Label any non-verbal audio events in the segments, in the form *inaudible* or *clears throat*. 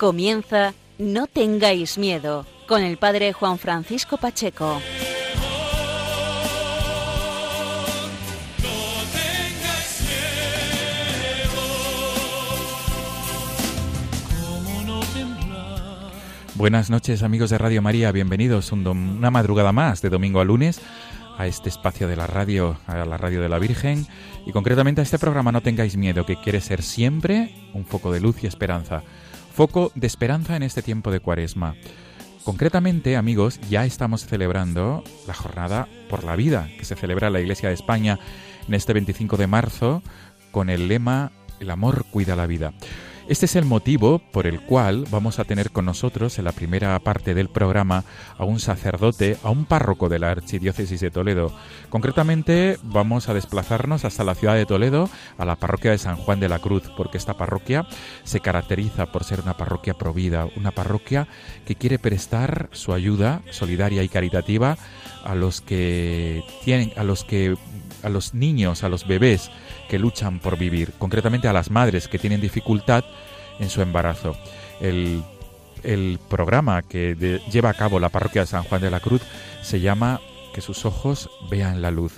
Comienza No tengáis miedo con el padre Juan Francisco Pacheco. Buenas noches amigos de Radio María, bienvenidos una madrugada más de domingo a lunes a este espacio de la radio, a la radio de la Virgen y concretamente a este programa No tengáis miedo que quiere ser siempre un foco de luz y esperanza foco de esperanza en este tiempo de cuaresma. Concretamente, amigos, ya estamos celebrando la jornada por la vida que se celebra en la Iglesia de España en este 25 de marzo con el lema El amor cuida la vida. Este es el motivo por el cual vamos a tener con nosotros en la primera parte del programa a un sacerdote, a un párroco de la Archidiócesis de Toledo. Concretamente vamos a desplazarnos hasta la ciudad de Toledo, a la parroquia de San Juan de la Cruz, porque esta parroquia se caracteriza por ser una parroquia provida, una parroquia que quiere prestar su ayuda solidaria y caritativa a los que tienen, a los que a los niños, a los bebés que luchan por vivir, concretamente a las madres que tienen dificultad en su embarazo. El, programa que lleva a cabo la parroquia de San Juan de la Cruz se llama Que sus ojos vean la luz.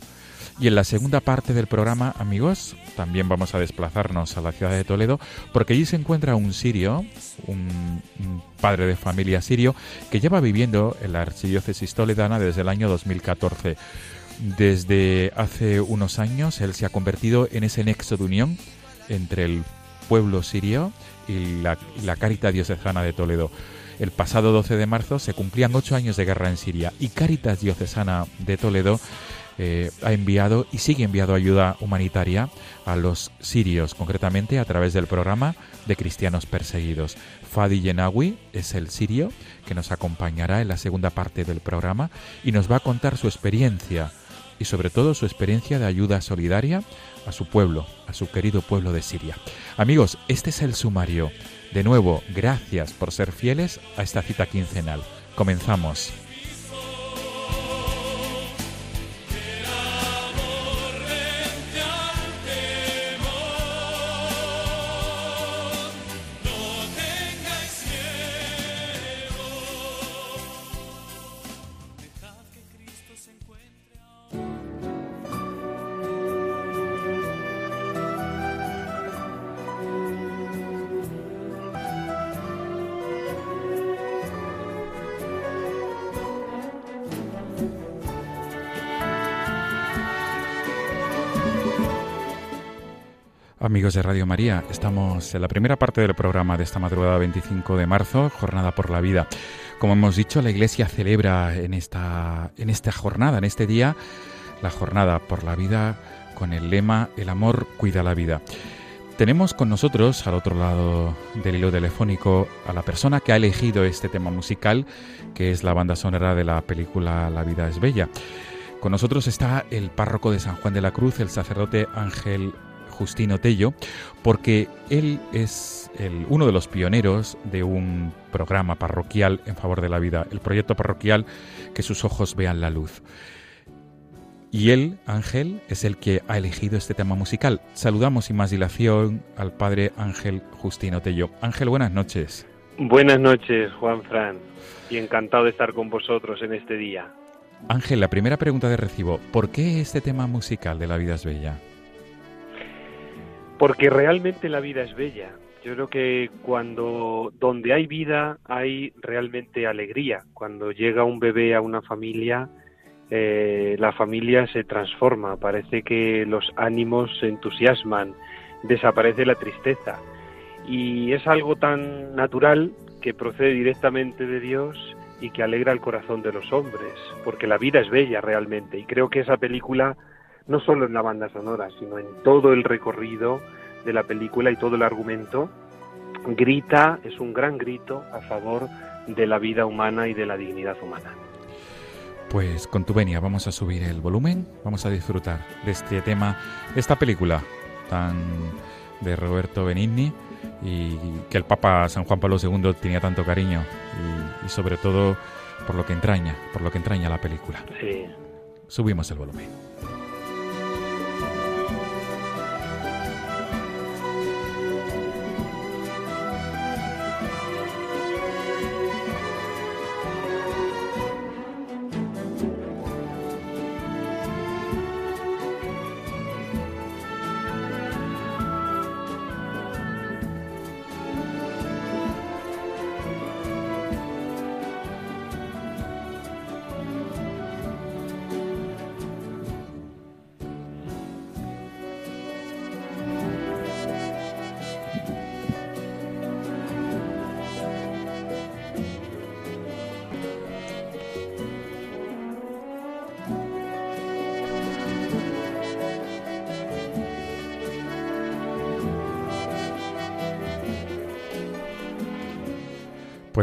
Y en la segunda parte del programa, amigos, también vamos a desplazarnos a la ciudad de Toledo, porque allí se encuentra un sirio, un, un, padre de familia sirio, que lleva viviendo en la archidiócesis toledana desde el año 2014. Desde hace unos años él se ha convertido en ese nexo de unión entre el pueblo sirio y la, la Caritas Diocesana de Toledo. El pasado 12 de marzo se cumplían ocho años de guerra en Siria y Caritas Diocesana de Toledo eh, ha enviado y sigue enviando ayuda humanitaria a los sirios, concretamente a través del programa de cristianos perseguidos. Fadi Yenawi es el sirio que nos acompañará en la segunda parte del programa y nos va a contar su experiencia y sobre todo su experiencia de ayuda solidaria a su pueblo, a su querido pueblo de Siria. Amigos, este es el sumario. De nuevo, gracias por ser fieles a esta cita quincenal. Comenzamos. Amigos de Radio María, estamos en la primera parte del programa de esta madrugada 25 de marzo, Jornada por la Vida. Como hemos dicho, la Iglesia celebra en esta, en esta jornada, en este día, la Jornada por la Vida con el lema El amor cuida la vida. Tenemos con nosotros, al otro lado del hilo telefónico, a la persona que ha elegido este tema musical, que es la banda sonora de la película La vida es bella. Con nosotros está el párroco de San Juan de la Cruz, el sacerdote Ángel Justino Tello, porque él es el, uno de los pioneros de un programa parroquial en favor de la vida, el proyecto parroquial Que sus ojos vean la luz. Y él, Ángel, es el que ha elegido este tema musical. Saludamos sin más dilación al padre Ángel Justino Tello. Ángel, buenas noches. Buenas noches, Juan Fran, y encantado de estar con vosotros en este día. Ángel, la primera pregunta de recibo, ¿por qué este tema musical de La vida es bella? Porque realmente la vida es bella. Yo creo que cuando donde hay vida hay realmente alegría. Cuando llega un bebé a una familia, eh, la familia se transforma. Parece que los ánimos se entusiasman, desaparece la tristeza. Y es algo tan natural que procede directamente de Dios y que alegra el corazón de los hombres, porque la vida es bella realmente y creo que esa película, no solo en la banda sonora, sino en todo el recorrido de la película y todo el argumento, grita, es un gran grito a favor de la vida humana y de la dignidad humana. Pues con tu venia vamos a subir el volumen, vamos a disfrutar de este tema, de esta película tan de Roberto Benigni y que el Papa San Juan Pablo II tenía tanto cariño y, sobre todo por lo que entraña, por lo que entraña la película. Sí. Subimos el volumen.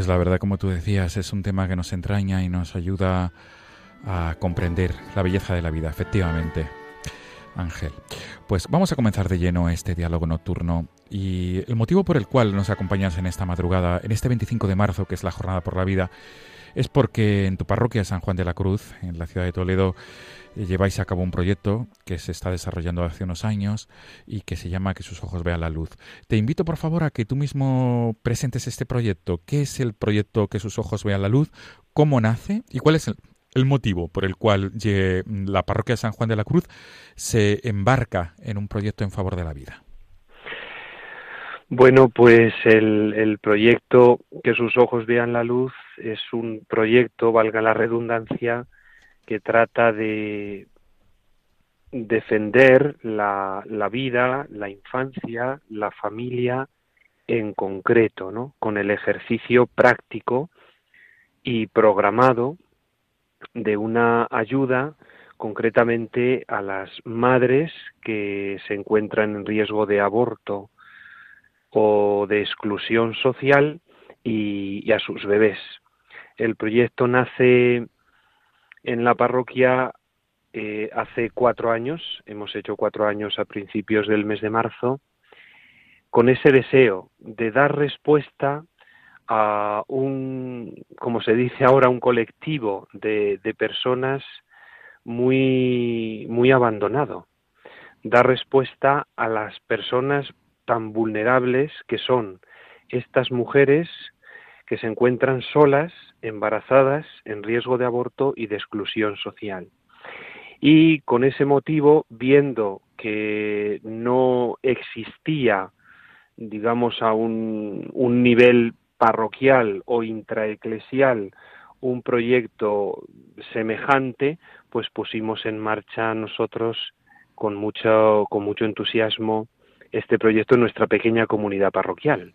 La verdad, como tú decías, es un tema que nos entraña y nos ayuda a comprender la belleza de la vida, efectivamente. Ángel. Pues vamos a comenzar de lleno este diálogo nocturno y el motivo por el cual nos acompañas en esta madrugada, en este 25 de marzo, que es la Jornada por la Vida, es porque en tu parroquia San Juan de la Cruz, en la ciudad de Toledo, eh, lleváis a cabo un proyecto que se está desarrollando hace unos años y que se llama Que sus ojos vean la luz. Te invito, por favor, a que tú mismo presentes este proyecto. ¿Qué es el proyecto Que sus ojos vean la luz? ¿Cómo nace? ¿Y cuál es el, motivo por el cual la parroquia San Juan de la Cruz se embarca en un proyecto en favor de la vida? Bueno, pues el, el, proyecto Que sus ojos vean la luz es un proyecto, valga la redundancia, que trata de defender la, la vida, la infancia, la familia en concreto, ¿no? Con el ejercicio práctico y programado de una ayuda concretamente a las madres que se encuentran en riesgo de aborto o de exclusión social y, y a sus bebés. El proyecto nace en la parroquia eh, hace cuatro años, hemos hecho cuatro años a principios del mes de marzo, con ese deseo de dar respuesta a un, como se dice ahora, un colectivo de, de personas muy, muy abandonado, dar respuesta a las personas tan vulnerables que son estas mujeres que se encuentran solas, embarazadas, en riesgo de aborto y de exclusión social. Y con ese motivo, viendo que no existía, digamos, a un, nivel parroquial o intraeclesial un proyecto semejante, pues pusimos en marcha nosotros con mucho, con mucho entusiasmo este proyecto en nuestra pequeña comunidad parroquial.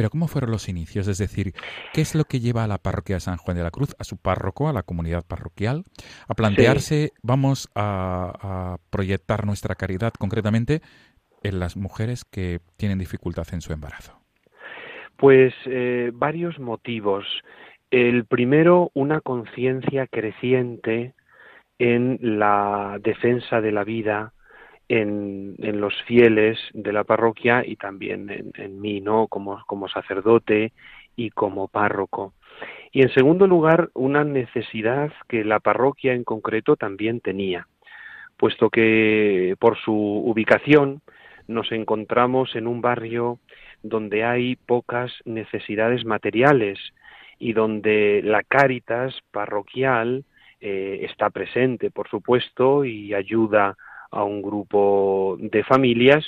Pero ¿cómo fueron los inicios? Es decir, ¿qué es lo que lleva a la parroquia de San Juan de la Cruz, a su párroco, a la comunidad parroquial, a plantearse, vamos a, proyectar nuestra caridad concretamente en las mujeres que tienen dificultad en su embarazo? Pues eh, varios motivos. El primero, una conciencia creciente en la defensa de la vida, en, los fieles de la parroquia y también en, mí, ¿no? Como, como sacerdote y como párroco. Y en segundo lugar, una necesidad que la parroquia en concreto también tenía, puesto que por su ubicación nos encontramos en un barrio donde hay pocas necesidades materiales y donde la Cáritas parroquial eh, está presente, por supuesto, y ayuda a un grupo de familias,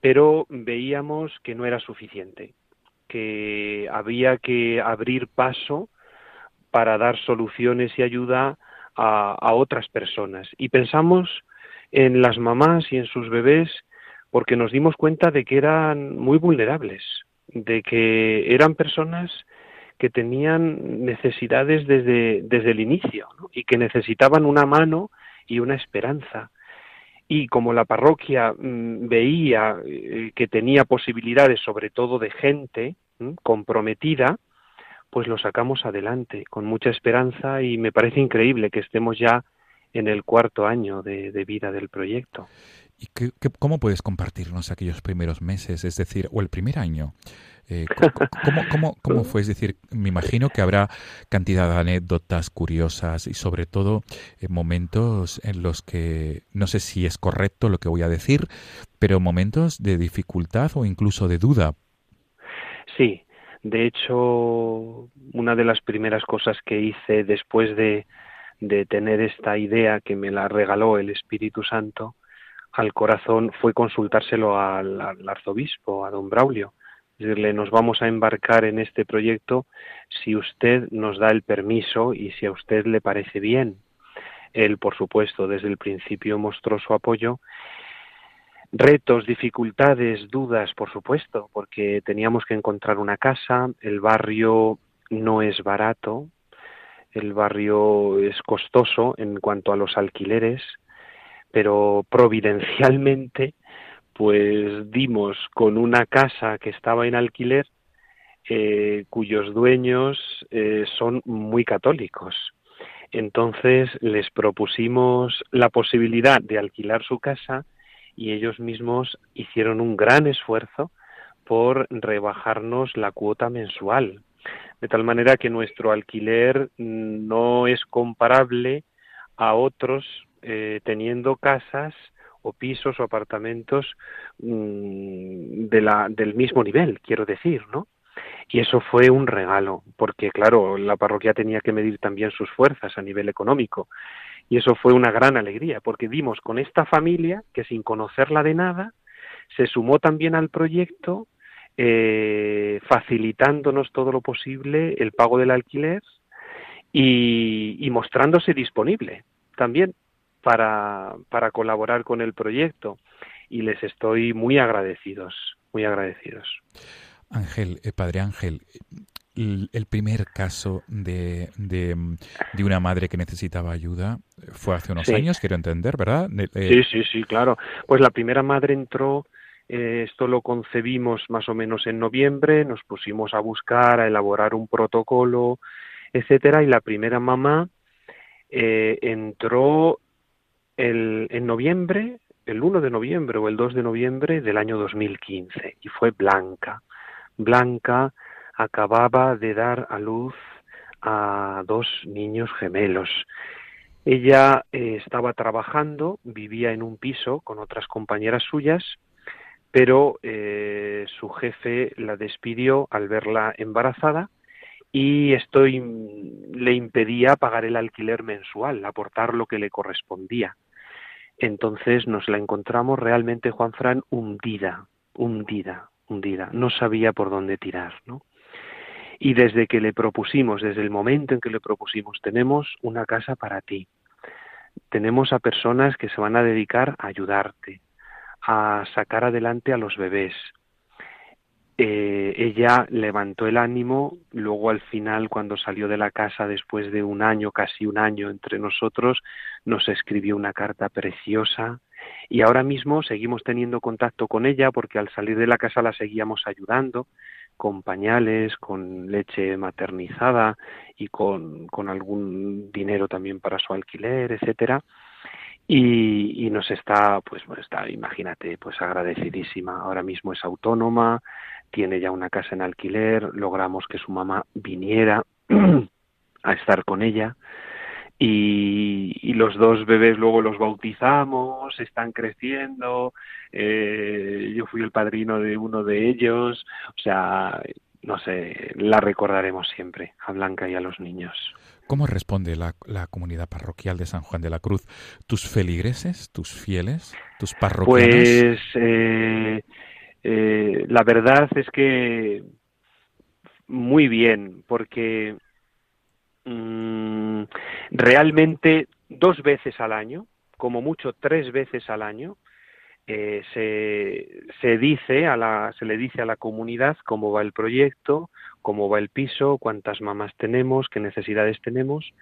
pero veíamos que no era suficiente, que había que abrir paso para dar soluciones y ayuda a, a otras personas. Y pensamos en las mamás y en sus bebés porque nos dimos cuenta de que eran muy vulnerables, de que eran personas que tenían necesidades desde, desde el inicio y que necesitaban una mano y una esperanza. Y como la parroquia mm, veía eh, que tenía posibilidades, sobre todo de gente comprometida, pues lo sacamos adelante con mucha esperanza y me parece increíble que estemos ya en el cuarto año de, vida del proyecto. ¿Y qué, cómo puedes compartirnos aquellos primeros meses, es decir, o el primer año? Eh, ¿cómo, cómo, fue? Es decir, me imagino que habrá cantidad de anécdotas curiosas y sobre todo eh, momentos en los que, no sé si es correcto lo que voy a decir, pero momentos de dificultad o incluso de duda. Sí, de hecho, una de las primeras cosas que hice después de, de tener esta idea que me la regaló el Espíritu Santo al corazón fue consultárselo al, arzobispo, a don Braulio. Decirle, nos vamos a embarcar en este proyecto si usted nos da el permiso y si a usted le parece bien. Él, por supuesto, desde el principio mostró su apoyo. Retos, dificultades, dudas, por supuesto, porque teníamos que encontrar una casa, el barrio no es barato, el barrio es costoso en cuanto a los alquileres, pero providencialmente pues dimos con una casa que estaba en alquiler eh, cuyos dueños eh, son muy católicos. Entonces les propusimos la posibilidad de alquilar su casa y ellos mismos hicieron un gran esfuerzo por rebajarnos la cuota mensual de tal manera que nuestro alquiler no es comparable a otros eh, teniendo casas o pisos o apartamentos mm, de la, del mismo nivel, quiero decir, ¿no? Y eso fue un regalo, porque claro, la parroquia tenía que medir también sus fuerzas a nivel económico. Y eso fue una gran alegría, porque dimos con esta familia que sin conocerla de nada, se sumó también al proyecto eh, facilitándonos todo lo posible el pago del alquiler y, mostrándose disponible también para, para colaborar con el proyecto y les estoy muy agradecidos, muy agradecidos. Ángel, eh, Padre Ángel, el, primer caso de, de, una madre que necesitaba ayuda fue hace unos años, quiero entender, ¿verdad? Eh, sí, sí, sí, claro. Pues la primera madre entró eh, esto lo concebimos más o menos en noviembre, nos pusimos a buscar, a elaborar un protocolo, etcétera, y la primera mamá eh, entró el, en noviembre, el 1 de noviembre o el 2 de noviembre del año 2015, y fue Blanca. Blanca acababa de dar a luz a dos niños gemelos. Ella eh, estaba trabajando, vivía en un piso con otras compañeras suyas pero eh, su jefe la despidió al verla embarazada y esto le impedía pagar el alquiler mensual, aportar lo que le correspondía. Entonces nos la encontramos realmente, Juan Fran, hundida, hundida, hundida. No sabía por dónde tirar, ¿no? Y desde que le propusimos, desde el momento en que le propusimos, tenemos una casa para ti. Tenemos a personas que se van a dedicar a ayudarte, a sacar adelante a los bebés. Eh, ella levantó el ánimo, luego al final, cuando salió de la casa después de un año, casi un año entre nosotros, nos escribió una carta preciosa y ahora mismo seguimos teniendo contacto con ella porque al salir de la casa la seguíamos ayudando con pañales, con leche maternizada y con, con algún dinero también para su alquiler, etcétera y, nos está, pues, está, imagínate, pues agradecidísima. Ahora mismo es autónoma, tiene ya una casa en alquiler, logramos que su mamá viniera *clears throat* a estar con ella y, los dos bebés luego los bautizamos, están creciendo, eh, yo fui el padrino de uno de ellos, o sea, no sé, la recordaremos siempre, a Blanca y a los niños. ¿Cómo responde la, comunidad parroquial de San Juan de la Cruz? ¿Tus feligreses, tus fieles, tus parroquianos? Pues eh, eh, la verdad es que muy bien, porque mm, realmente dos veces al año, como mucho tres veces al año, eh, se, se dice a la, se le dice a la comunidad cómo va el proyecto, cómo va el piso, cuántas mamás tenemos, qué necesidades tenemos.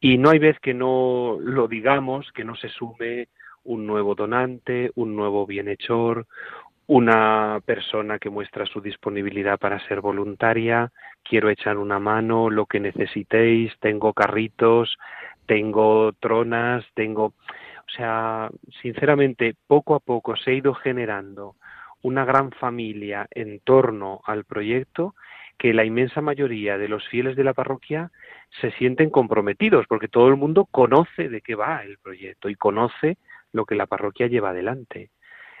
Y no hay vez que no lo digamos, que no se sume un nuevo donante, un nuevo bienhechor, una persona que muestra su disponibilidad para ser voluntaria, quiero echar una mano, lo que necesitéis, tengo carritos, tengo tronas, tengo... O sea, sinceramente, poco a poco se ha ido generando una gran familia en torno al proyecto que la inmensa mayoría de los fieles de la parroquia se sienten comprometidos porque todo el mundo conoce de qué va el proyecto y conoce lo que la parroquia lleva adelante.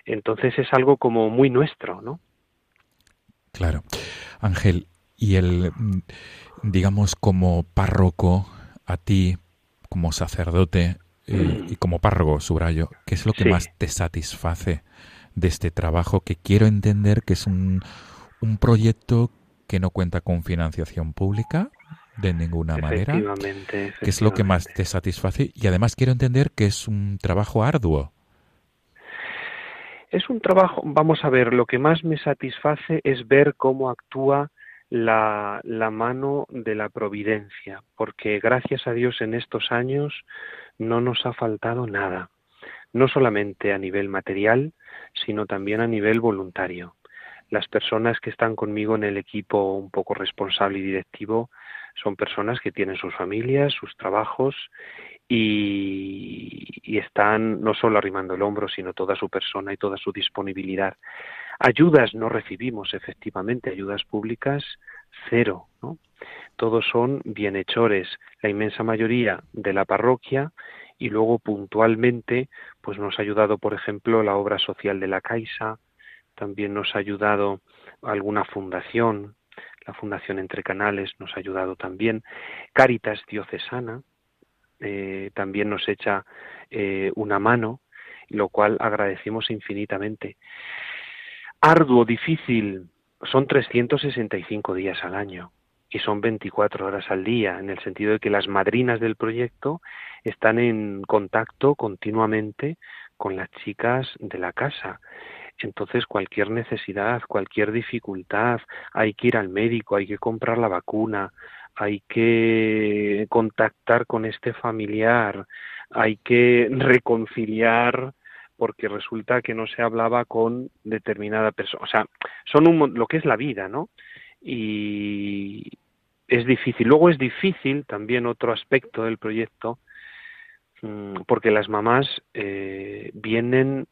Entonces es algo como muy nuestro, ¿no? Claro. Ángel, y el, mm, digamos, como párroco, a ti, como sacerdote eh, y como párroco, subrayo, ¿qué es lo que más te satisface de este trabajo que quiero entender que es un, un proyecto que no cuenta con financiación pública de ninguna manera? Efectivamente. ¿Qué es lo que más te satisface? Y además quiero entender que es un trabajo arduo. Es un trabajo, vamos a ver, lo que más me satisface es ver cómo actúa la, mano de la providencia, porque gracias a Dios en estos años no nos ha faltado nada, no solamente a nivel material, sino también a nivel voluntario. Las personas que están conmigo en el equipo un poco responsable y directivo son personas que tienen sus familias, sus trabajos y, están no solo arrimando el hombro, sino toda su persona y toda su disponibilidad. Ayudas no recibimos, efectivamente, ayudas públicas cero, ¿no? Todos son bienhechores, la inmensa mayoría de la parroquia y luego puntualmente pues nos ha ayudado, por ejemplo, la obra social de la Caixa, también nos ha ayudado alguna fundación, la Fundación Entre Canales nos ha ayudado también, Cáritas Diocesana, eh, también nos echa eh, una mano, lo cual agradecemos infinitamente. Arduo, difícil, son 365 días al año y son 24 horas al día, en el sentido de que las madrinas del proyecto están en contacto continuamente con las chicas de la casa. Entonces, cualquier necesidad, cualquier dificultad, hay que ir al médico, hay que comprar la vacuna, hay que contactar con este familiar, hay que reconciliar porque resulta que no se hablaba con determinada persona. O sea, son un, lo que es la vida, ¿no? Y es difícil. Luego es difícil también otro aspecto del proyecto, mm, porque las mamás eh, vienen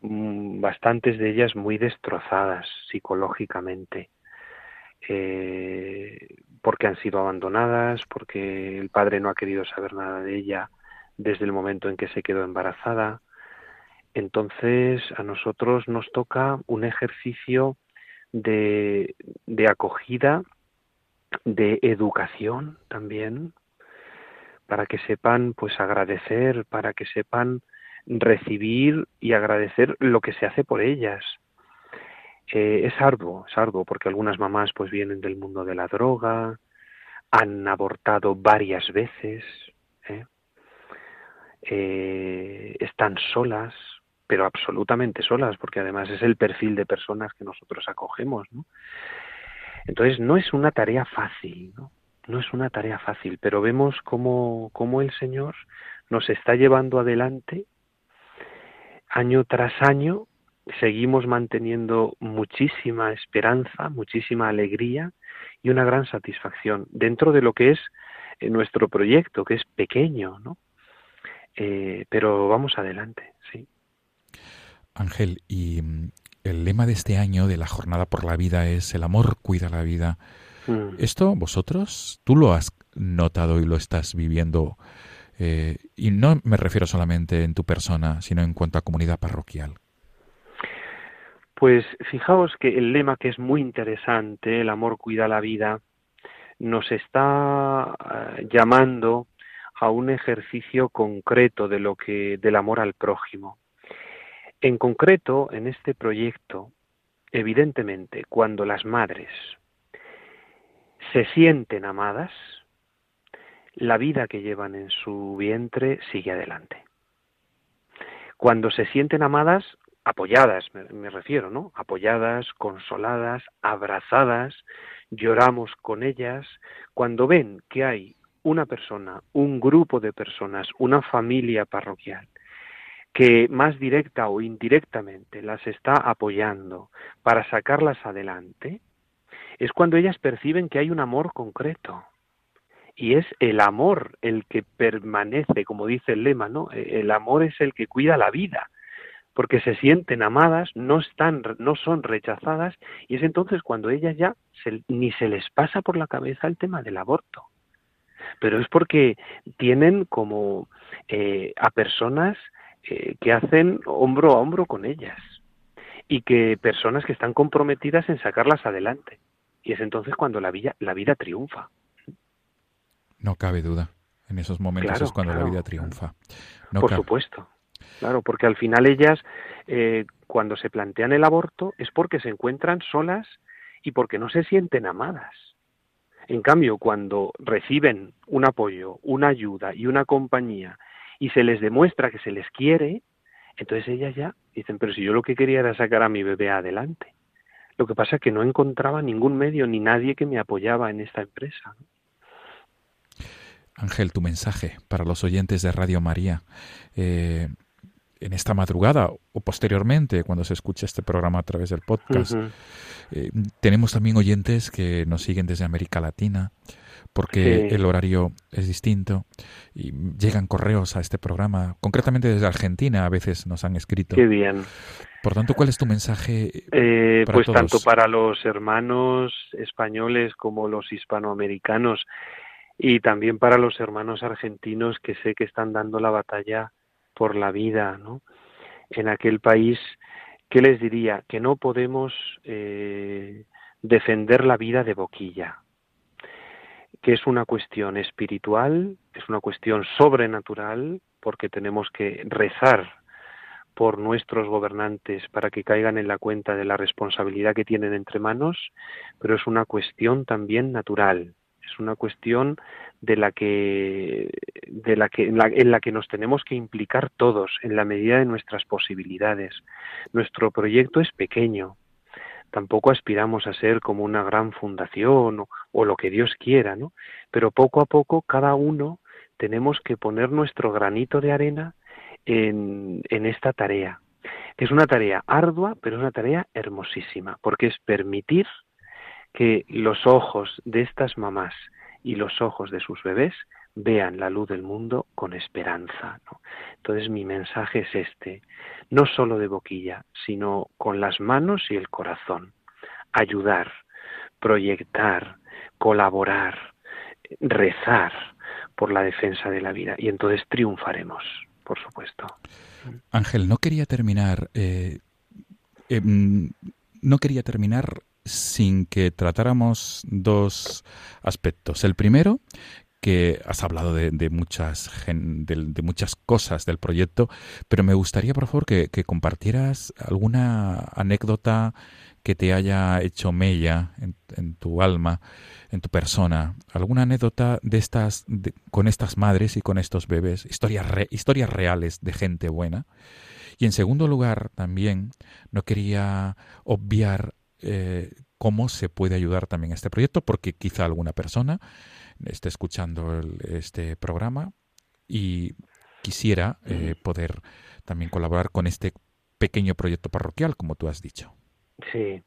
mm, bastantes de ellas muy destrozadas psicológicamente eh, porque han sido abandonadas, porque el padre no ha querido saber nada de ella desde el momento en que se quedó embarazada. Entonces a nosotros nos toca un ejercicio de, acogida, de educación también, para que sepan pues agradecer, para que sepan recibir y agradecer lo que se hace por ellas, es arduo, es arduo, porque algunas mamás pues vienen del mundo de la droga, han abortado varias veces, ¿eh? Eh, están solas, pero absolutamente solas, porque además es el perfil de personas que nosotros acogemos, ¿no? Entonces no es una tarea fácil, ¿no? No es una tarea fácil, pero vemos cómo, cómo el Señor nos está llevando adelante año tras año seguimos manteniendo muchísima esperanza, muchísima alegría y una gran satisfacción dentro de lo que es eh, nuestro proyecto, que es pequeño, ¿no? Eh, pero vamos adelante, sí. Ángel, y mm, el lema de este año de la Jornada por la Vida es el amor cuida la vida. Mm. ¿Esto vosotros, tú lo has notado y lo estás viviendo? Eh, y no me refiero solamente en tu persona, sino en cuanto a comunidad parroquial. Pues fijaos que el lema que es muy interesante, el amor cuida la vida, nos está eh, llamando a un ejercicio concreto de lo que del amor al prójimo. En concreto, en este proyecto, evidentemente, cuando las madres se sienten amadas, la vida que llevan en su vientre sigue adelante. Cuando se sienten amadas, apoyadas, me, refiero, ¿no? Apoyadas, consoladas, abrazadas, lloramos con ellas, cuando ven que hay una persona, un grupo de personas, una familia parroquial, que más directa o indirectamente las está apoyando para sacarlas adelante, es cuando ellas perciben que hay un amor concreto. Y es el amor el que permanece, como dice el lema, ¿no? El amor es el que cuida la vida porque se sienten amadas, no están, no son rechazadas, y es entonces cuando ellas ya ni se les pasa por la cabeza el tema del aborto. Pero es porque tienen como eh, a personas eh, que hacen hombro a hombro con ellas y que personas que están comprometidas en sacarlas adelante. Y es entonces cuando la vida, la vida triunfa. No cabe duda. En esos momentos es cuando la vida triunfa. Por supuesto. Claro, porque al final ellas, eh, cuando se plantean el aborto, es porque se encuentran solas y porque no se sienten amadas. En cambio, cuando reciben un apoyo, una ayuda y una compañía y se les demuestra que se les quiere, entonces ellas ya dicen, pero si yo lo que quería era sacar a mi bebé adelante. Lo que pasa es que no encontraba ningún medio ni nadie que me apoyaba en esta empresa. Ángel, tu mensaje para los oyentes de Radio María. Eh, en esta madrugada o posteriormente cuando se escucha este programa a través del podcast. Eh, tenemos también oyentes que nos siguen desde América Latina porque el horario es distinto y llegan correos a este programa, concretamente desde Argentina a veces nos han escrito. Qué bien. Por tanto, ¿cuál es tu mensaje? Eh, pues tanto para los hermanos españoles como los hispanoamericanos y también para los hermanos argentinos que sé que están dando la batalla por la vida, ¿no? En aquel país, ¿qué les diría? Que no podemos eh, defender la vida de boquilla, que es una cuestión espiritual, es una cuestión sobrenatural, porque tenemos que rezar por nuestros gobernantes para que caigan en la cuenta de la responsabilidad que tienen entre manos, pero es una cuestión también natural, es una cuestión de la que, de la que en, la, en la que nos tenemos que implicar todos en la medida de nuestras posibilidades. Nuestro proyecto es pequeño, tampoco aspiramos a ser como una gran fundación o, lo que Dios quiera, ¿no? Pero poco a poco cada uno tenemos que poner nuestro granito de arena en, en esta tarea. Es una tarea ardua, pero es una tarea hermosísima, porque es permitir que los ojos de estas mamás y los ojos de sus bebés vean la luz del mundo con esperanza. Entonces mi mensaje es este, no solo de boquilla, sino con las manos y el corazón. Ayudar, proyectar, colaborar, rezar por la defensa de la vida. Y entonces triunfaremos, por supuesto. Ángel, no quería terminar. Eh, em, no quería terminar sin que tratáramos dos aspectos. El primero, que has hablado de, muchas, de, muchas cosas del proyecto, pero me gustaría, por favor, que, compartieras alguna anécdota que te haya hecho mella en, tu alma, en tu persona, alguna anécdota de estas, con estas madres y con estos bebés, historias, historias reales de gente buena. Y en segundo lugar, también no quería obviar eh, cómo se puede ayudar también a este proyecto, porque quizá alguna persona esté escuchando este programa y quisiera eh, poder también colaborar con este pequeño proyecto parroquial, como tú has dicho. Sí.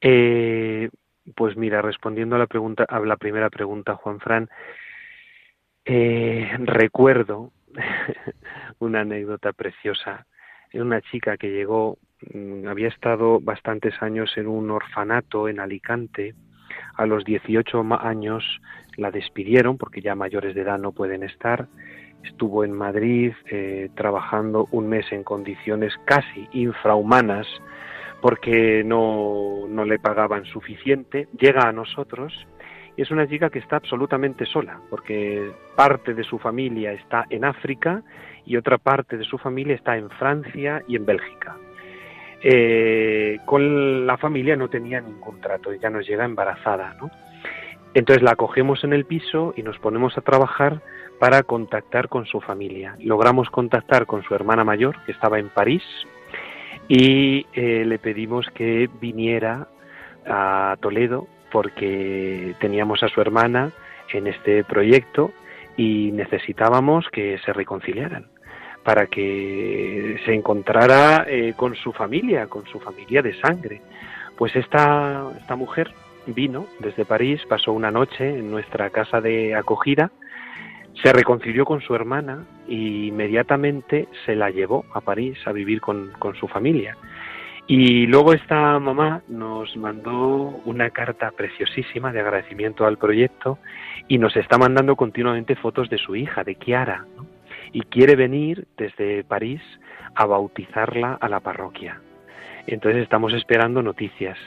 Eh, pues mira, respondiendo a la pregunta, a la primera pregunta, Juan Fran, recuerdo *laughs* una anécdota preciosa. Una chica que llegó había estado bastantes años en un orfanato en Alicante. A los 18 años la despidieron porque ya mayores de edad no pueden estar. Estuvo en Madrid eh, trabajando un mes en condiciones casi infrahumanas porque no, no le pagaban suficiente. Llega a nosotros y es una chica que está absolutamente sola porque parte de su familia está en África y otra parte de su familia está en Francia y en Bélgica. Eh, con la familia no tenía ningún trato, ya nos llega embarazada, ¿no? Entonces la cogemos en el piso y nos ponemos a trabajar para contactar con su familia. Logramos contactar con su hermana mayor, que estaba en París, y eh, le pedimos que viniera a Toledo porque teníamos a su hermana en este proyecto y necesitábamos que se reconciliaran para que se encontrara eh, con su familia, con su familia de sangre. Pues esta, esta mujer vino desde París, pasó una noche en nuestra casa de acogida, se reconcilió con su hermana e inmediatamente se la llevó a París a vivir con, con su familia. Y luego esta mamá nos mandó una carta preciosísima de agradecimiento al proyecto y nos está mandando continuamente fotos de su hija, de Kiara, y quiere venir desde París a bautizarla a la parroquia. Entonces estamos esperando noticias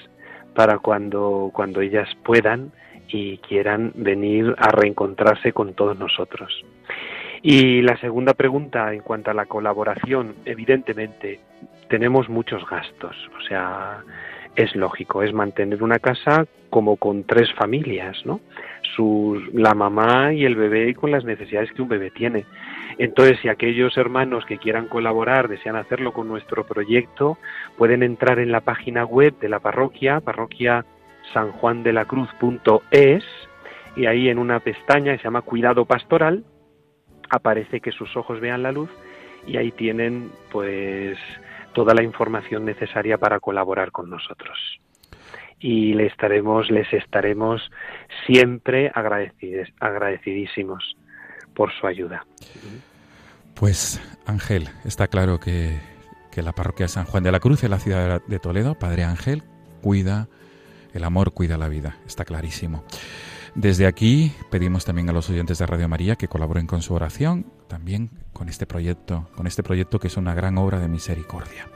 para cuando, cuando ellas puedan y quieran venir a reencontrarse con todos nosotros. Y la segunda pregunta en cuanto a la colaboración, evidentemente tenemos muchos gastos, o sea, es lógico, es mantener una casa como con tres familias, ¿no? La mamá y el bebé con las necesidades que un bebé tiene. Entonces, si aquellos hermanos que quieran colaborar desean hacerlo con nuestro proyecto, pueden entrar en la página web de la parroquia, parroquia sanjuandelacruz.es, y ahí en una pestaña que se llama Cuidado Pastoral, aparece que sus ojos vean la luz, y ahí tienen, pues, toda la información necesaria para colaborar con nosotros. Y les estaremos, les estaremos siempre agradecidos, agradecidísimos por su ayuda. Pues Ángel, está claro que, que la parroquia de San Juan de la Cruz en la ciudad de Toledo, Padre Ángel, cuida, el amor cuida la vida, está clarísimo. Desde aquí pedimos también a los oyentes de Radio María que colaboren con su oración, también con este proyecto, con este proyecto que es una gran obra de misericordia.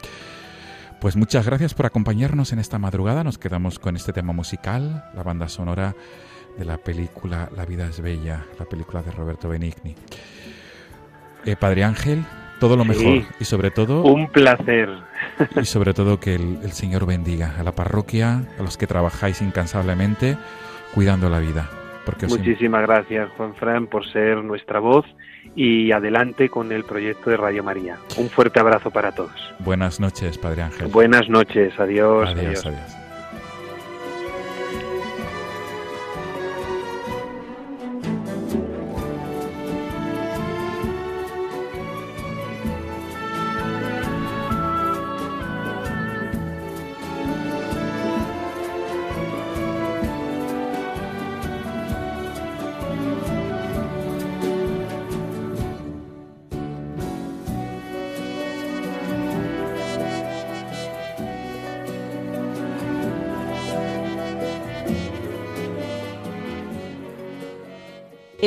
Pues muchas gracias por acompañarnos en esta madrugada. Nos quedamos con este tema musical, la banda sonora de la película La vida es bella, la película de Roberto Benigni. Eh, Padre Ángel, todo lo mejor y sobre todo... Un placer. *laughs* Y sobre todo que el, el Señor bendiga a la parroquia, a los que trabajáis incansablemente cuidando la vida. Porque Muchísimas gracias, Juan Fran, por ser nuestra voz y adelante con el proyecto de Radio María. Un fuerte abrazo para todos. Buenas noches, Padre Ángel. Buenas noches, adiós. Adiós, adiós.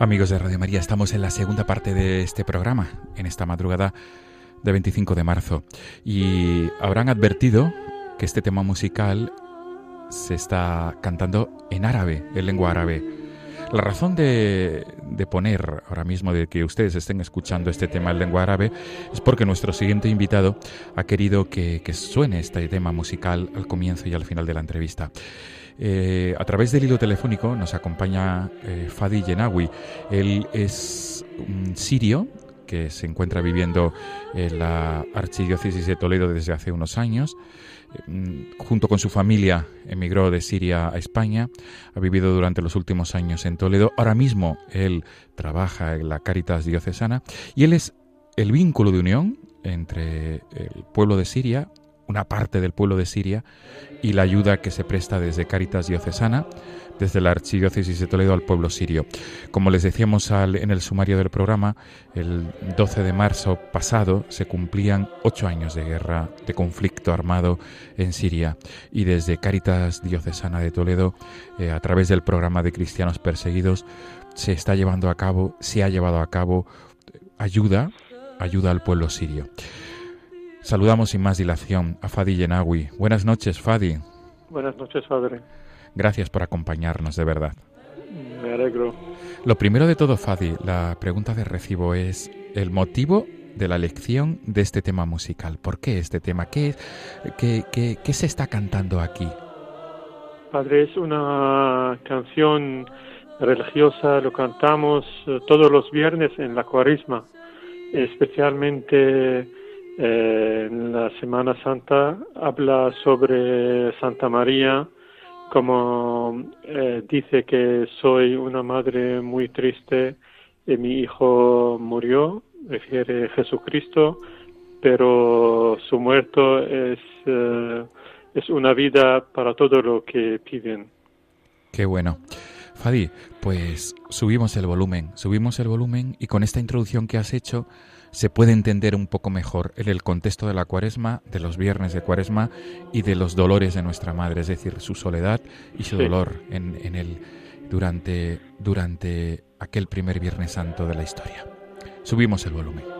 Amigos de Radio María, estamos en la segunda parte de este programa, en esta madrugada de 25 de marzo. Y habrán advertido que este tema musical se está cantando en árabe, en lengua árabe. La razón de, poner ahora mismo de que ustedes estén escuchando este tema en lengua árabe es porque nuestro siguiente invitado ha querido que, suene este tema musical al comienzo y al final de la entrevista. Eh, a través del hilo telefónico nos acompaña eh, Fadi Yenawi. Él es un sirio que se encuentra viviendo en la Archidiócesis de Toledo desde hace unos años. Mm, junto con su familia emigró de Siria a España, ha vivido durante los últimos años en Toledo. Ahora mismo él trabaja en la Caritas Diocesana y él es el vínculo de unión entre el pueblo de Siria una parte del pueblo de Siria y la ayuda que se presta desde Caritas Diocesana, desde la Archidiócesis de Toledo al pueblo sirio. Como les decíamos en el sumario del programa, el 12 de marzo pasado se cumplían ocho años de guerra, de conflicto armado en Siria y desde Caritas Diocesana de Toledo, eh, a través del programa de cristianos perseguidos, se está llevando a cabo, se ha llevado a cabo ayuda, ayuda al pueblo sirio. Saludamos sin más dilación a Fadi Yenawi. Buenas noches, Fadi. Buenas noches, padre. Gracias por acompañarnos, de verdad. Me alegro. Lo primero de todo, Fadi, la pregunta de recibo es el motivo de la elección de este tema musical. ¿Por qué este tema? ¿Qué, qué, qué, qué se está cantando aquí? Padre, es una canción religiosa, lo cantamos eh, todos los viernes en la cuaresma, especialmente en la Semana Santa habla sobre Santa María, como eh, dice que soy una madre muy triste y mi hijo murió, refiere Jesucristo, pero su muerto es, eh, es una vida para todo lo que piden. Qué bueno. Fadi, pues subimos el volumen, subimos el volumen y con esta introducción que has hecho se puede entender un poco mejor en el contexto de la cuaresma, de los viernes de cuaresma y de los dolores de nuestra madre, es decir, su soledad y su dolor en, en el, durante, durante aquel primer Viernes Santo de la historia. Subimos el volumen.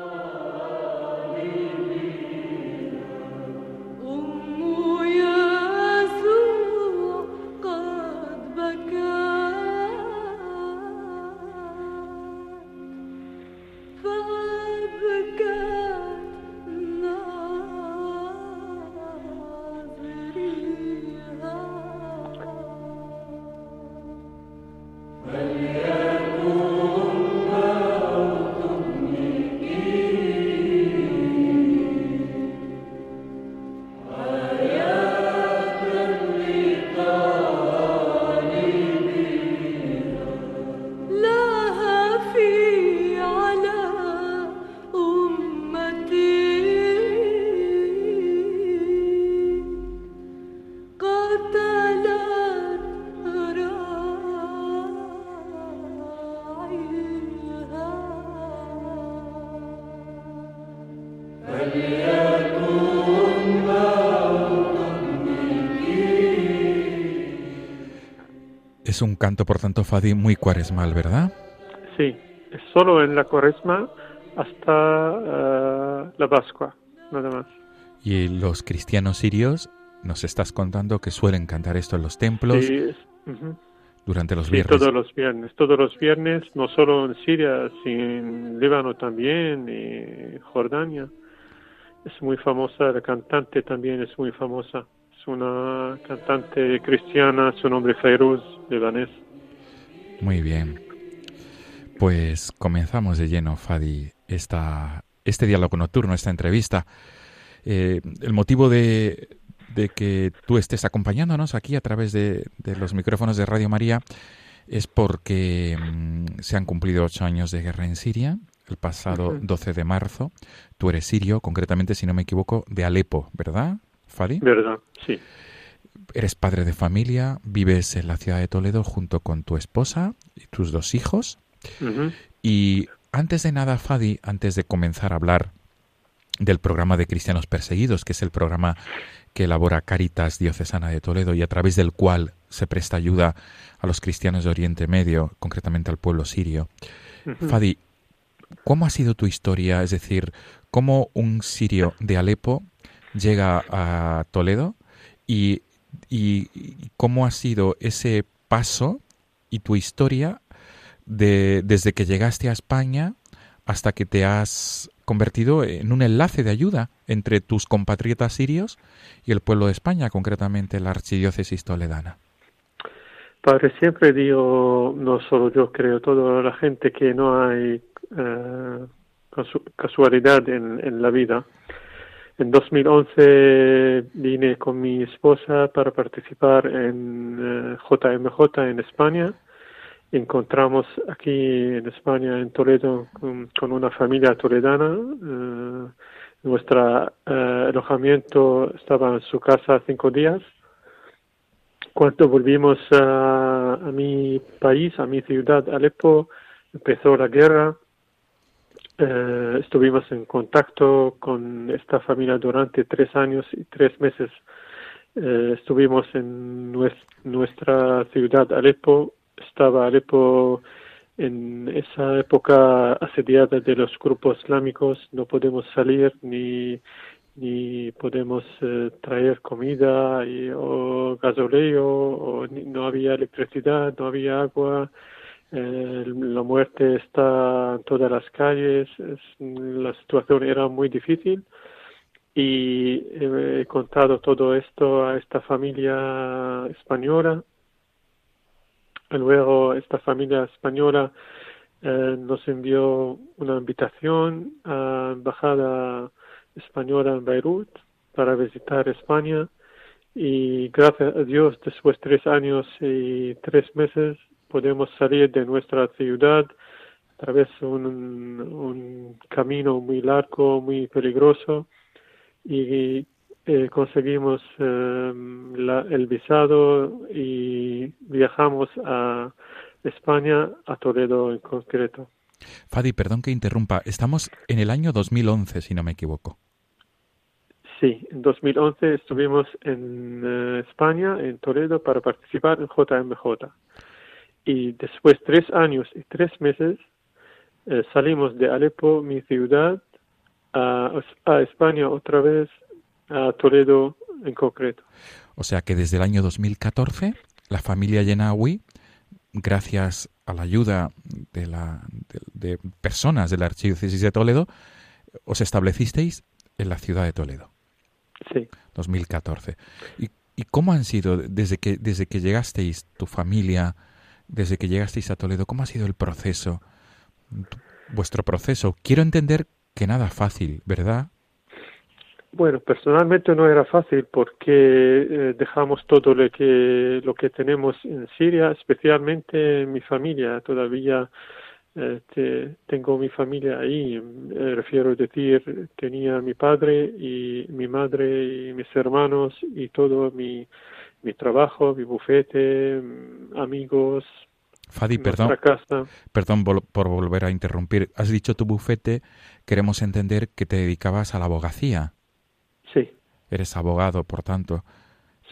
Canto, por tanto, Fadi, muy cuaresmal, ¿verdad? Sí, es solo en la cuaresma hasta eh, la Pascua, nada más. Y los cristianos sirios, nos estás contando que suelen cantar esto en los templos durante los viernes. todos los viernes, todos los viernes, no solo en Siria, sino en Líbano también, y Jordania. Es muy famosa, la cantante también es muy famosa una cantante cristiana, su nombre es Fairuz, libanés. Muy bien. Pues comenzamos de lleno, Fadi, esta, este diálogo nocturno, esta entrevista. Eh, el motivo de, de, que tú estés acompañándonos aquí a través de, de los micrófonos de Radio María es porque mm, se han cumplido ocho años de guerra en Siria, el pasado 12 de marzo. Tú eres sirio, concretamente, si no me equivoco, de Alepo, ¿verdad? Fadi. Verdad, sí. Eres padre de familia, vives en la ciudad de Toledo junto con tu esposa y tus dos hijos. Y antes de nada, Fadi, antes de comenzar a hablar del programa de cristianos perseguidos, que es el programa que elabora Caritas Diocesana de Toledo y a través del cual se presta ayuda a los cristianos de Oriente Medio, concretamente al pueblo sirio. Fadi, ¿cómo ha sido tu historia? Es decir, ¿cómo un sirio de Alepo llega a Toledo y, cómo ha sido ese paso y tu historia de, desde que llegaste a España hasta que te has convertido en un enlace de ayuda entre tus compatriotas sirios y el pueblo de España, concretamente la archidiócesis toledana. Padre, siempre digo, no solo yo creo, toda la gente que no hay eh, casualidad en la vida. En 2011 vine con mi esposa para participar en JMJ eh, en España. Encontramos aquí en España, en Toledo, con, una familia toledana. Eh, nuestro eh, alojamiento estaba en su casa cinco días. Cuando volvimos a, mi país, a mi ciudad, Alepo, empezó la guerra. Eh, estuvimos en contacto con esta familia durante tres años y tres meses. Eh, estuvimos en nuestra ciudad, Alepo. Estaba Alepo en esa época asediada de los grupos islámicos no podemos salir ni ni podemos eh, traer comida y, o gasoleo no había electricidad no había agua eh, la muerte está en todas las calles la situación era muy difícil y he contado todo esto a esta familia española. Luego esta familia española eh, nos envió una invitación a la embajada española en Beirut para visitar España y gracias a Dios después de tres años y tres meses podemos salir de nuestra ciudad a través de un, un camino muy largo, muy peligroso y eh, conseguimos eh, el visado y viajamos a España, a Toledo en concreto. Fadi, perdón que interrumpa. Estamos en el año 2011, si no me equivoco. Sí, en 2011 estuvimos en eh, España, en Toledo, para participar en JMJ. Y después de tres años y tres meses salimos de Alepo, mi ciudad, a, a España otra vez a Toledo en concreto. O sea que desde el año 2014 la familia Yenawi, gracias a la ayuda de, la, de, personas de la Archidiócesis de Toledo, os establecisteis en la ciudad de Toledo. Sí. 2014. ¿Y, ¿Y, cómo han sido desde que, desde que llegasteis, tu familia, desde que llegasteis a Toledo, cómo ha sido el proceso, vuestro proceso? Quiero entender que nada fácil, ¿verdad? Bueno, personalmente no era fácil porque eh, dejamos todo lo que, lo que tenemos en Siria, especialmente mi familia. Todavía eh, tengo mi familia ahí. Refiero a decir, tenía mi padre y mi madre y mis hermanos y todo mi, mi trabajo, mi bufete, amigos. Fadi, perdón, perdón por volver a interrumpir. Has dicho tu bufete, queremos entender que te dedicabas a la abogacía. Sí. Eres abogado, por tanto.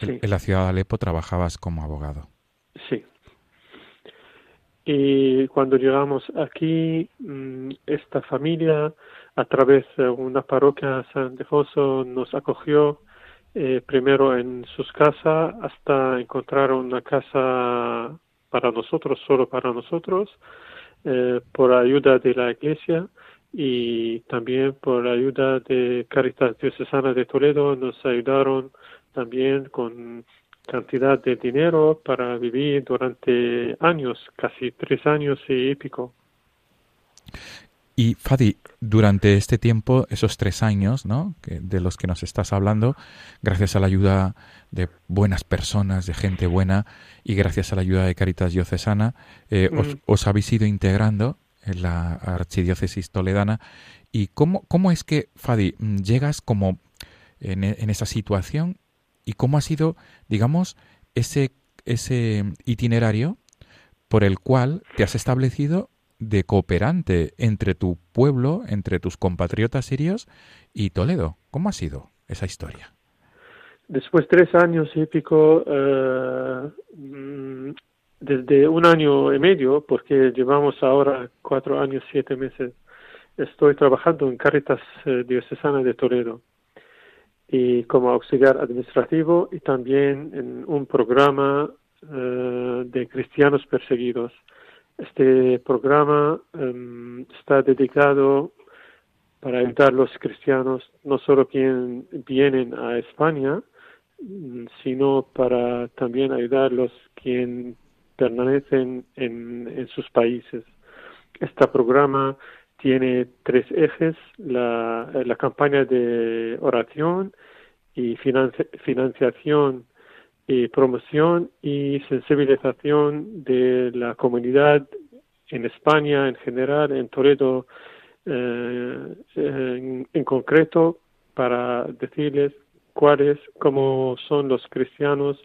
En la ciudad de Alepo trabajabas como abogado. Sí. Y cuando llegamos aquí, mm, esta familia, a través de una parroquia San Defoso, nos acogió eh, primero en sus casas hasta encontrar una casa para nosotros, solo para nosotros, eh, por ayuda de la iglesia y también por ayuda de Caritas Diocesana de Toledo nos ayudaron también con cantidad de dinero para vivir durante años, casi tres años y pico. Y Fadi, durante este tiempo, esos tres años, ¿no? de los que nos estás hablando, gracias a la ayuda de buenas personas, de gente buena, y gracias a la ayuda de Caritas Diocesana, eh, os, mm. os, habéis ido integrando en la archidiócesis toledana. ¿Y cómo, cómo es que, Fadi, llegas como en, en, esa situación y cómo ha sido, digamos, ese, ese itinerario por el cual te has establecido de cooperante entre tu pueblo, entre tus compatriotas sirios y Toledo? ¿Cómo ha sido esa historia? Después de tres años y pico, eh, mm, desde un año y medio, porque llevamos ahora cuatro años, siete meses, estoy trabajando en Caritas eh, Diocesana de Toledo y como auxiliar administrativo y también en un programa eh, de cristianos perseguidos. Este programa em, está dedicado para ayudar a los cristianos, no solo quienes vienen a España, mm, sino para también ayudar a los quienes permanecen en, en sus países. Este programa tiene tres ejes, la, la campaña de oración y financiación y promoción y sensibilización de la comunidad en España en general, en Toledo eh, en, concreto para decirles cuáles, cómo son los cristianos,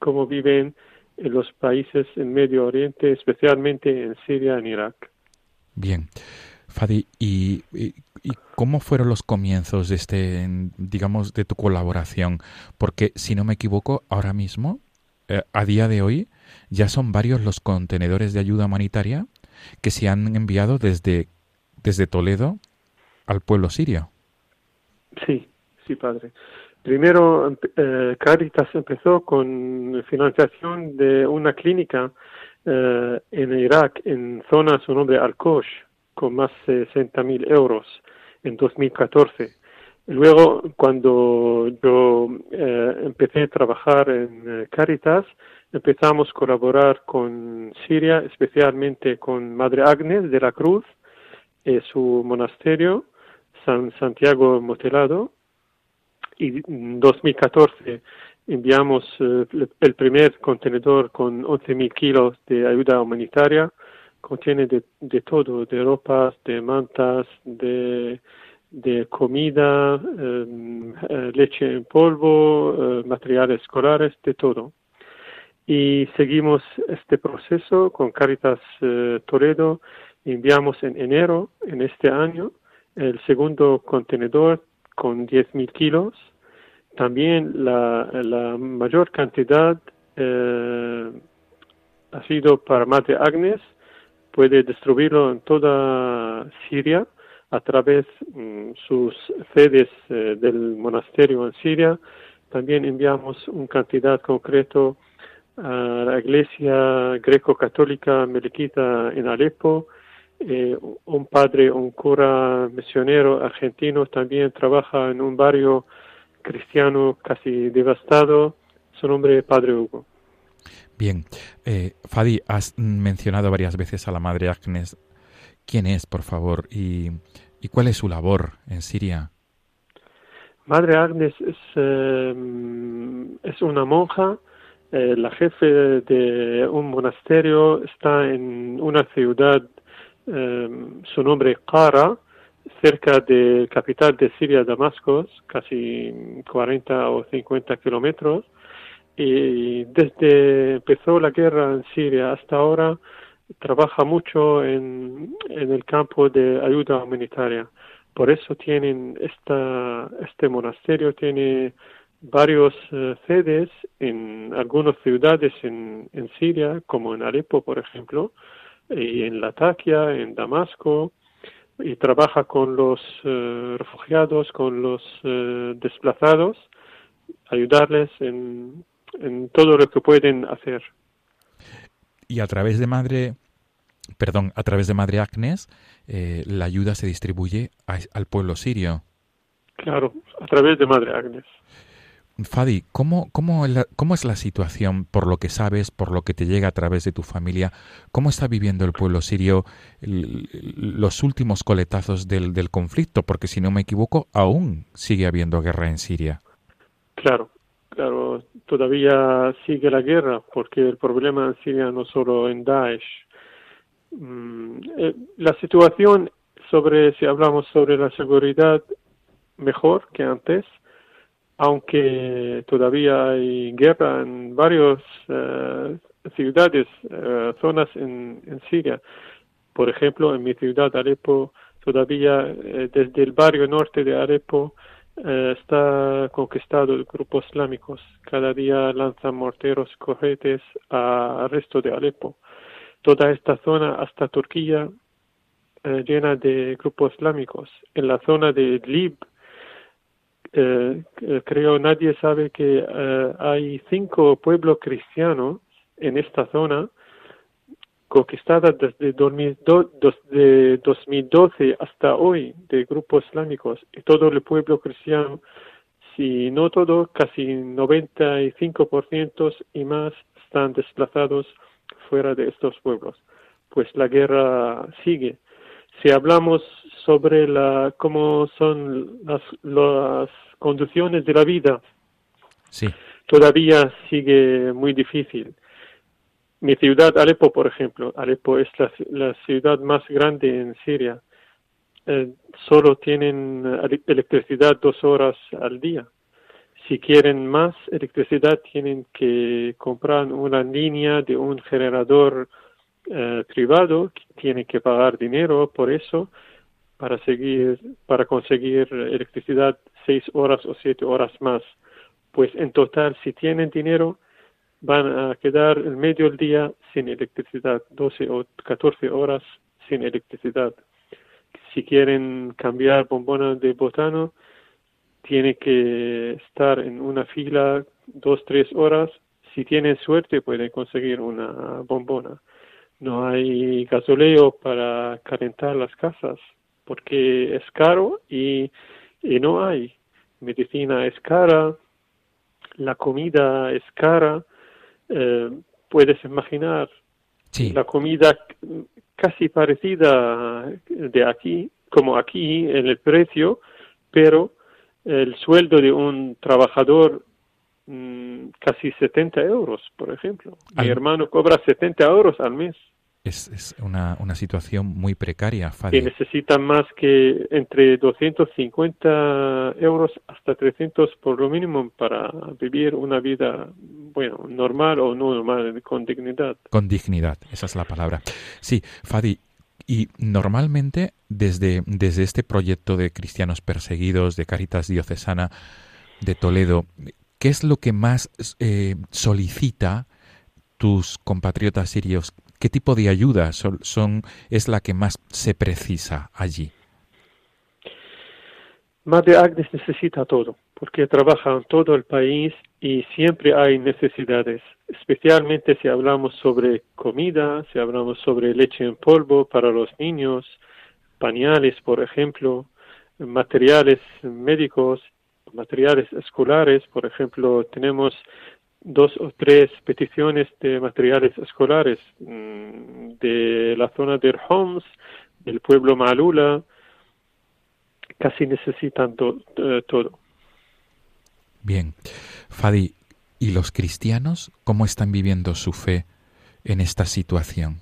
cómo viven en los países en Medio Oriente, especialmente en Siria y en Irak. Bien. Fadi, ¿y, cómo fueron los comienzos de este, digamos, de tu colaboración? Porque, si no me equivoco, ahora mismo, eh, a día de hoy, ya son varios los contenedores de ayuda humanitaria que se han enviado desde, desde Toledo al pueblo sirio. Sí, sí, padre. Primero, eh, Caritas empezó con financiación de una clínica eh, en Irak, en zona su nombre Al-Kosh, con más de 60 mil euros en 2014. Luego, cuando yo eh, empecé a trabajar en Caritas, empezamos a colaborar con Siria, especialmente con Madre Agnes de la Cruz, y su monasterio, San Santiago Motelado, y en 2014 enviamos eh, el primer contenedor con 11.000 kilos de ayuda humanitaria. Contiene de, de todo, de ropas, de mantas, de, de comida, em, eh, leche en polvo, eh, materiales escolares, de todo. Y seguimos este proceso con Caritas Toledo. Enviamos en enero, en este año, el segundo contenedor con 10.000 kilos. También la, la mayor cantidad eh, ha sido para Madre Agnes, puede distribuirlo en toda Siria a través de mm, sus sedes eh, del monasterio en Siria. También enviamos una cantidad concreto a la iglesia greco-católica meliquita en Alepo, eh, un padre, un cura misionero argentino, también trabaja en un barrio cristiano casi devastado. Su nombre es Padre Hugo. Bien, eh, Fadi, has mencionado varias veces a la Madre Agnes. ¿Quién es, por favor, y, cuál es su labor en Siria? Madre Agnes es, eh, es una monja, eh, la jefe de un monasterio, está en una ciudad Em, su nombre es Qara, cerca de capital de Siria, Damasco, casi 40 o 50 kilómetros. Y desde empezó la guerra en Siria hasta ahora, trabaja mucho en, en el campo de ayuda humanitaria. Por eso tienen esta, este monasterio, tiene varios eh, sedes en algunas ciudades en, en Siria, como en Alepo, por ejemplo, y en Latakia, en Damasco, y trabaja con los eh, refugiados, con los eh, desplazados, ayudarles en, en todo lo que pueden hacer. Y a través de Madre, perdón, a través de Madre Agnes, eh, la ayuda se distribuye al pueblo sirio. Claro, a través de Madre Agnes. Fadi, ¿cómo, cómo, ¿cómo, es la situación, por lo que sabes, por lo que te llega a través de tu familia? ¿Cómo está viviendo el pueblo sirio los últimos coletazos del, del, conflicto? Porque si no me equivoco, aún sigue habiendo guerra en Siria. Claro, todavía sigue la guerra, porque el problema en Siria no solo en Daesh. Mm, eh, la situación sobre, si hablamos sobre la seguridad, mejor que antes aunque todavía hay guerra en varias eh, ciudades, eh, zonas en, en, Siria. Por ejemplo, en mi ciudad, Alepo, todavía desde el barrio norte de Alepo está conquistado el grupo islámicos. Cada día lanzan morteros, cohetes al resto de Alepo. Toda esta zona hasta Turquía llena de grupos islámicos. En la zona de Idlib, eh, creo nadie sabe que eh, hay cinco pueblos cristianos en esta zona conquistadas desde 2012 hasta hoy de grupos islámicos y todo el pueblo cristiano, si no todo, casi 95% y más están desplazados fuera de estos pueblos. Pues la guerra sigue si hablamos sobre la, cómo son las, las condiciones de la vida, sí. todavía sigue muy difícil. Mi ciudad, Alepo, por ejemplo, Alepo es la, ciudad más grande en Siria. eh, solo tienen electricidad dos horas al día. Si quieren más electricidad, tienen que comprar una línea de un generador eh, privado, tienen que pagar dinero por eso para seguir, para conseguir electricidad seis horas o siete horas más. Pues en total, si tienen dinero, van a quedar el medio día sin electricidad, 12 o 14 horas sin electricidad. Si quieren cambiar bombonas de botano, tiene que estar en una fila dos, tres horas. Si tienen suerte, pueden conseguir una bombona. No hay gasoleo para calentar las casas porque es caro y, no hay. Medicina es cara, la comida es cara. Eh, puedes imaginar la comida casi parecida de aquí, como aquí en el precio, pero el sueldo de un trabajador mm, casi 70 euros, por ejemplo. Mi hermano cobra 70 euros al mes. Es, una, una, situación muy precaria, Fadi. Y necesitan más que entre 250 euros hasta 300 por lo mínimo para vivir una vida, bueno, normal o no normal, con dignidad. Con dignidad, esa es la palabra. Sí, Fadi, y normalmente desde, desde este proyecto de cristianos perseguidos, de Caritas Diocesana de Toledo, ¿qué es lo que más eh, solicita tus compatriotas sirios ¿Qué tipo de ayuda son, es la que más se precisa allí? Madre Agnes necesita todo, porque trabaja en todo el país y siempre hay necesidades, especialmente si hablamos sobre comida, si hablamos sobre leche en polvo para los niños, pañales, por ejemplo, materiales médicos, materiales escolares, por ejemplo, tenemos dos o tres peticiones de materiales escolares mm, de la zona de Homs, del pueblo Malula, casi necesitan eh, todo. Bien, Fadi, ¿y los cristianos cómo están viviendo su fe en esta situación?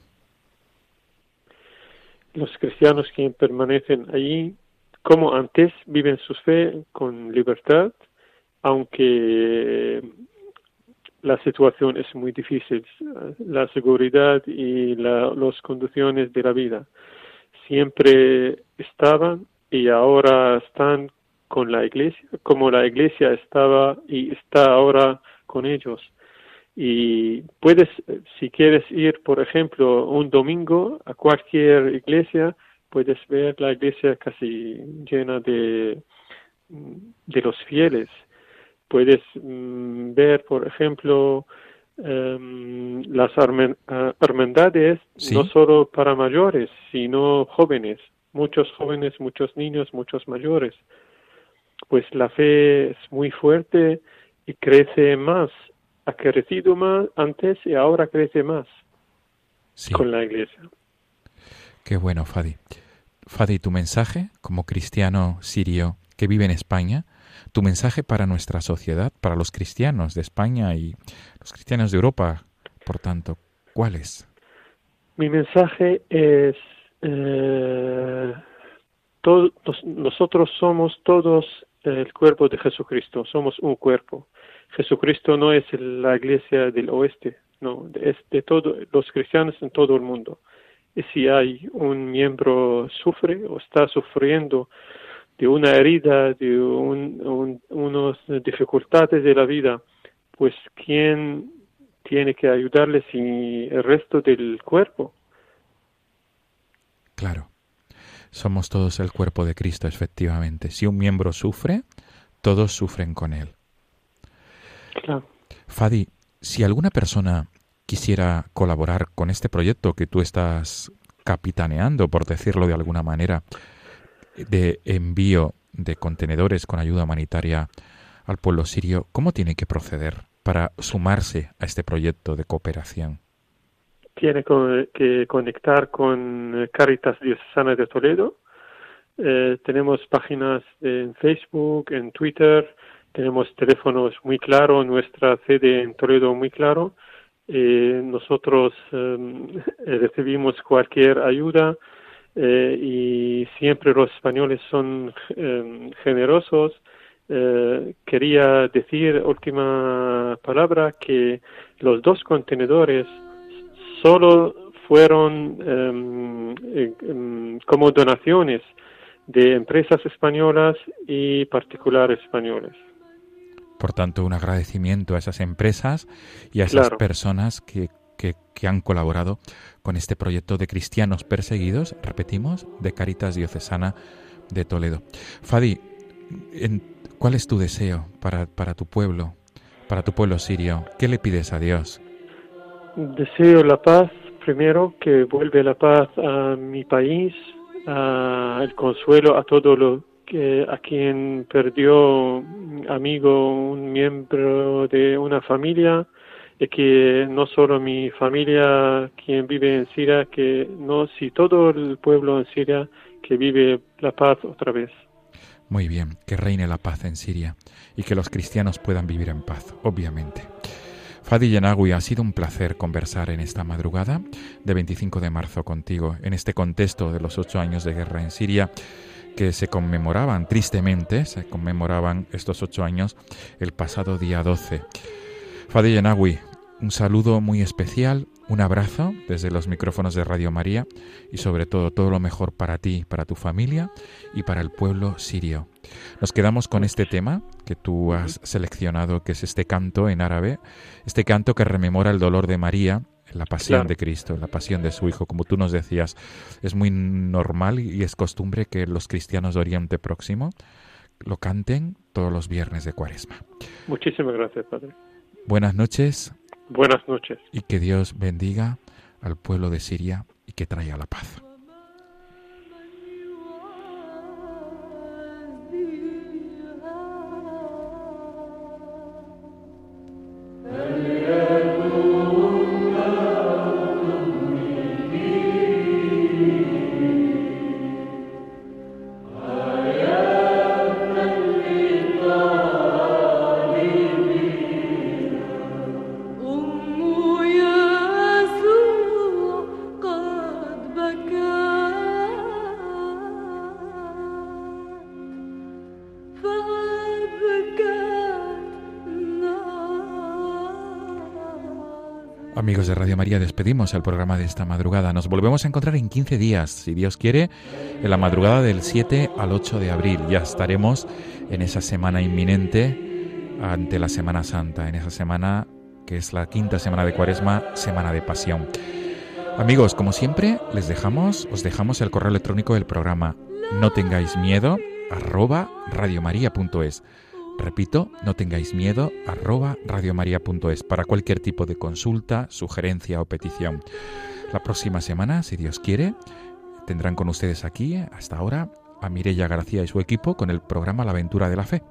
Los cristianos que permanecen allí, como antes, viven su fe con libertad, aunque la situación es muy difícil, la seguridad y las condiciones de la vida. Siempre estaban y ahora están con la iglesia, como la iglesia estaba y está ahora con ellos. Y puedes, si quieres ir, por ejemplo, un domingo a cualquier iglesia, puedes ver la iglesia casi llena de, de los fieles puedes mm, ver, por ejemplo, em, las ah, hermandades no solo para mayores, sino jóvenes, muchos jóvenes, muchos niños, muchos mayores. Pues la fe es muy fuerte y crece más. Ha crecido más antes y ahora crece más con la iglesia. Qué bueno, Fadi. Fadi, tu mensaje como cristiano sirio que vive en España, tu mensaje para nuestra sociedad, para los cristianos de España y los cristianos de Europa, por tanto, ¿cuál es? Mi mensaje es, eh, todos, nosotros somos todos el cuerpo de Jesucristo, somos un cuerpo. Jesucristo no es la iglesia del oeste, no, es de todos los cristianos en todo el mundo. Y si hay un miembro sufre o está sufriendo de una herida, de un, unas dificultades de la vida, pues ¿quién tiene que ayudarle si el resto del cuerpo? Claro. Somos todos el cuerpo de Cristo, efectivamente. Si un miembro sufre, todos sufren con él. Claro. Fadi, si alguna persona quisiera colaborar con este proyecto que tú estás capitaneando, por decirlo de alguna manera, de envío de contenedores con ayuda humanitaria al pueblo sirio, ¿cómo tiene que proceder para sumarse a este proyecto de cooperación? Tiene que conectar con Caritas Diocesana de Toledo. Eh, tenemos páginas en Facebook, en Twitter, tenemos teléfonos muy claros, nuestra sede en Toledo muy claro. Eh, nosotros em, *laughs* recibimos cualquier ayuda eh, y siempre los españoles son em, generosos. Eh, quería decir, última palabra, que los dos contenedores solo fueron em, em, como donaciones de empresas españolas y particulares españoles. Por tanto, un agradecimiento a esas empresas y a esas personas que, que, han colaborado con este proyecto de cristianos perseguidos, repetimos, de Caritas Diocesana de Toledo. Fadi, ¿cuál es tu deseo para, para tu pueblo, para tu pueblo sirio? ¿Qué le pides a Dios? Deseo la paz, primero, que vuelva la paz a mi país, a el consuelo a todo lo que a quien perdió amigo, un miembro de una familia, y que no solo mi familia quien vive en Siria, que no, si todo el pueblo en Siria que vive la paz otra vez. Muy bien, que reine la paz en Siria y que los cristianos puedan vivir en paz, obviamente. Fadi Yenagui, ha sido un placer conversar en esta madrugada de 25 de marzo contigo, en este contexto de los ocho años de guerra en Siria que se conmemoraban, tristemente, se conmemoraban estos ocho años el pasado día 12. Fadi Yenagui, un saludo muy especial, un abrazo desde los micrófonos de Radio María y sobre todo todo lo mejor para ti, para tu familia y para el pueblo sirio. Nos quedamos con este tema que tú has seleccionado, que es este canto en árabe, este canto que rememora el dolor de María la pasión de Cristo, la pasión de su Hijo. Como tú nos decías, es muy normal y es costumbre que los cristianos de Oriente Próximo lo canten todos los viernes de Cuaresma. Muchísimas gracias, Padre. Buenas noches. Buenas noches. Y que Dios bendiga al pueblo de Siria y que traiga la paz. Radio María, despedimos el programa de esta madrugada. Nos volvemos a encontrar en 15 días, si Dios quiere, en la madrugada del 7 al 8 de abril. Ya estaremos en esa semana inminente ante la Semana Santa, en esa semana que es la quinta semana de Cuaresma, Semana de Pasión. Amigos, como siempre, les dejamos, os dejamos el correo electrónico del programa. No tengáis miedo, arroba radiomaria.es. Repito, no tengáis miedo, arroba radiomaria.es para cualquier tipo de consulta, sugerencia o petición. La próxima semana, si Dios quiere, tendrán con ustedes aquí, hasta ahora, a Mirella García y su equipo con el programa La Aventura de la Fe.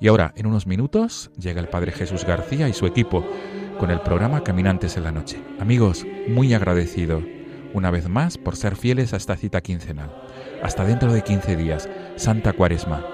Y ahora, en unos minutos, llega el Padre Jesús García y su equipo con el programa Caminantes en la Noche. Amigos, muy agradecido una vez más por ser fieles a esta cita quincenal. Hasta dentro de 15 días, Santa Cuaresma.